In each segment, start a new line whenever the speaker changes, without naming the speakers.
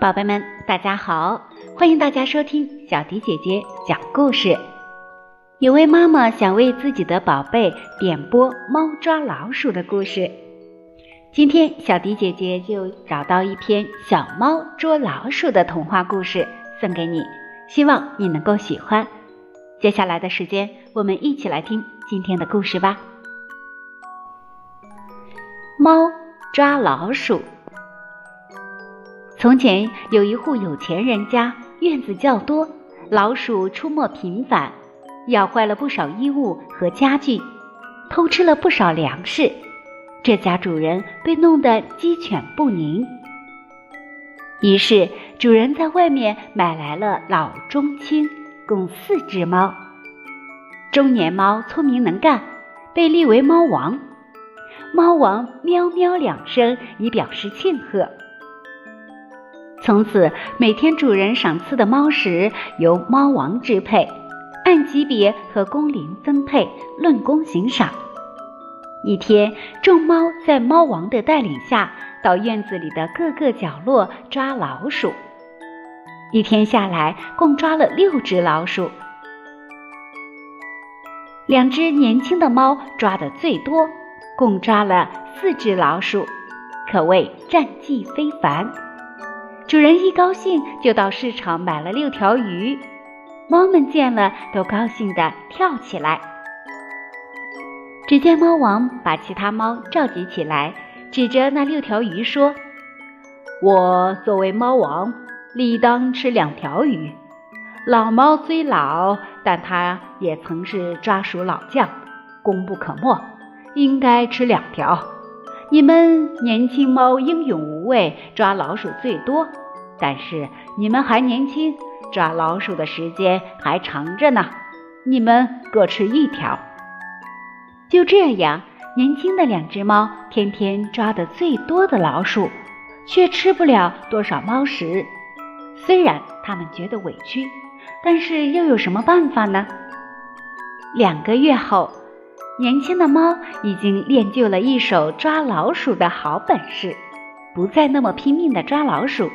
宝贝们，大家好！欢迎大家收听小迪姐姐讲故事。有位妈妈想为自己的宝贝点播猫抓老鼠的故事。今天，小迪姐姐就找到一篇小猫捉老鼠的童话故事送给你，希望你能够喜欢。接下来的时间，我们一起来听今天的故事吧。猫抓老鼠。从前有一户有钱人家，院子较多，老鼠出没频繁，咬坏了不少衣物和家具，偷吃了不少粮食。这家主人被弄得鸡犬不宁。于是主人在外面买来了老中青共四只猫。中年猫聪明能干，被立为猫王。猫王喵喵两声以表示庆贺。从此，每天主人赏赐的猫食由猫王支配，按级别和工龄分配，论功行赏。一天，众猫在猫王的带领下，到院子里的各个角落抓老鼠。一天下来，共抓了六只老鼠。两只年轻的猫抓的最多，共抓了四只老鼠，可谓战绩非凡。主人一高兴，就到市场买了六条鱼。猫们见了，都高兴地跳起来。只见猫王把其他猫召集起来，指着那六条鱼说：“我作为猫王，理当吃两条鱼。老猫虽老，但它也曾是抓鼠老将，功不可没，应该吃两条。”你们年轻猫英勇无畏，抓老鼠最多，但是你们还年轻，抓老鼠的时间还长着呢。你们各吃一条。就这样，年轻的两只猫天天抓的最多的老鼠，却吃不了多少猫食。虽然它们觉得委屈，但是又有什么办法呢？两个月后。年轻的猫已经练就了一手抓老鼠的好本事，不再那么拼命地抓老鼠，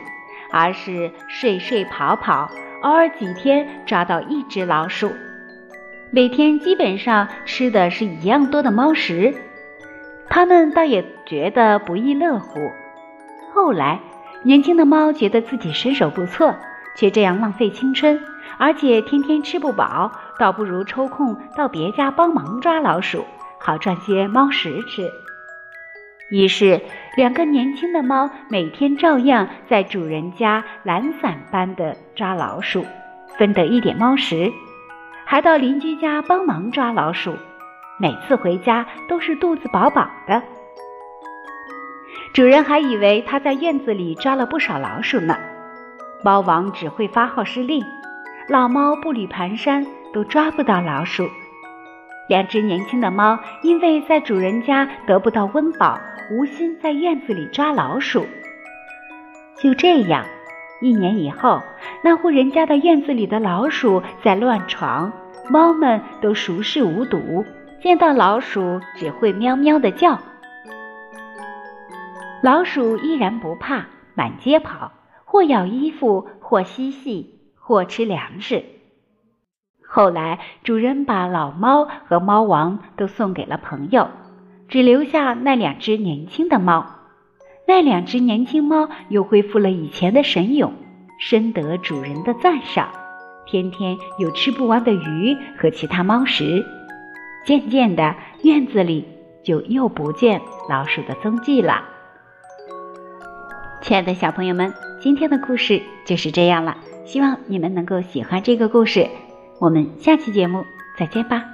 而是睡睡跑跑，偶尔几天抓到一只老鼠。每天基本上吃的是一样多的猫食，它们倒也觉得不亦乐乎。后来，年轻的猫觉得自己身手不错，却这样浪费青春。而且天天吃不饱，倒不如抽空到别家帮忙抓老鼠，好赚些猫食吃。于是，两个年轻的猫每天照样在主人家懒散般的抓老鼠，分得一点猫食，还到邻居家帮忙抓老鼠。每次回家都是肚子饱饱的。主人还以为他在院子里抓了不少老鼠呢。猫王只会发号施令。老猫步履蹒跚，都抓不到老鼠。两只年轻的猫因为在主人家得不到温饱，无心在院子里抓老鼠。就这样，一年以后，那户人家的院子里的老鼠在乱闯，猫们都熟视无睹，见到老鼠只会喵喵的叫。老鼠依然不怕，满街跑，或咬衣服，或嬉戏。或吃粮食。后来，主人把老猫和猫王都送给了朋友，只留下那两只年轻的猫。那两只年轻猫又恢复了以前的神勇，深得主人的赞赏，天天有吃不完的鱼和其他猫食。渐渐的，院子里就又不见老鼠的踪迹了。亲爱的小朋友们，今天的故事就是这样了。希望你们能够喜欢这个故事，我们下期节目再见吧。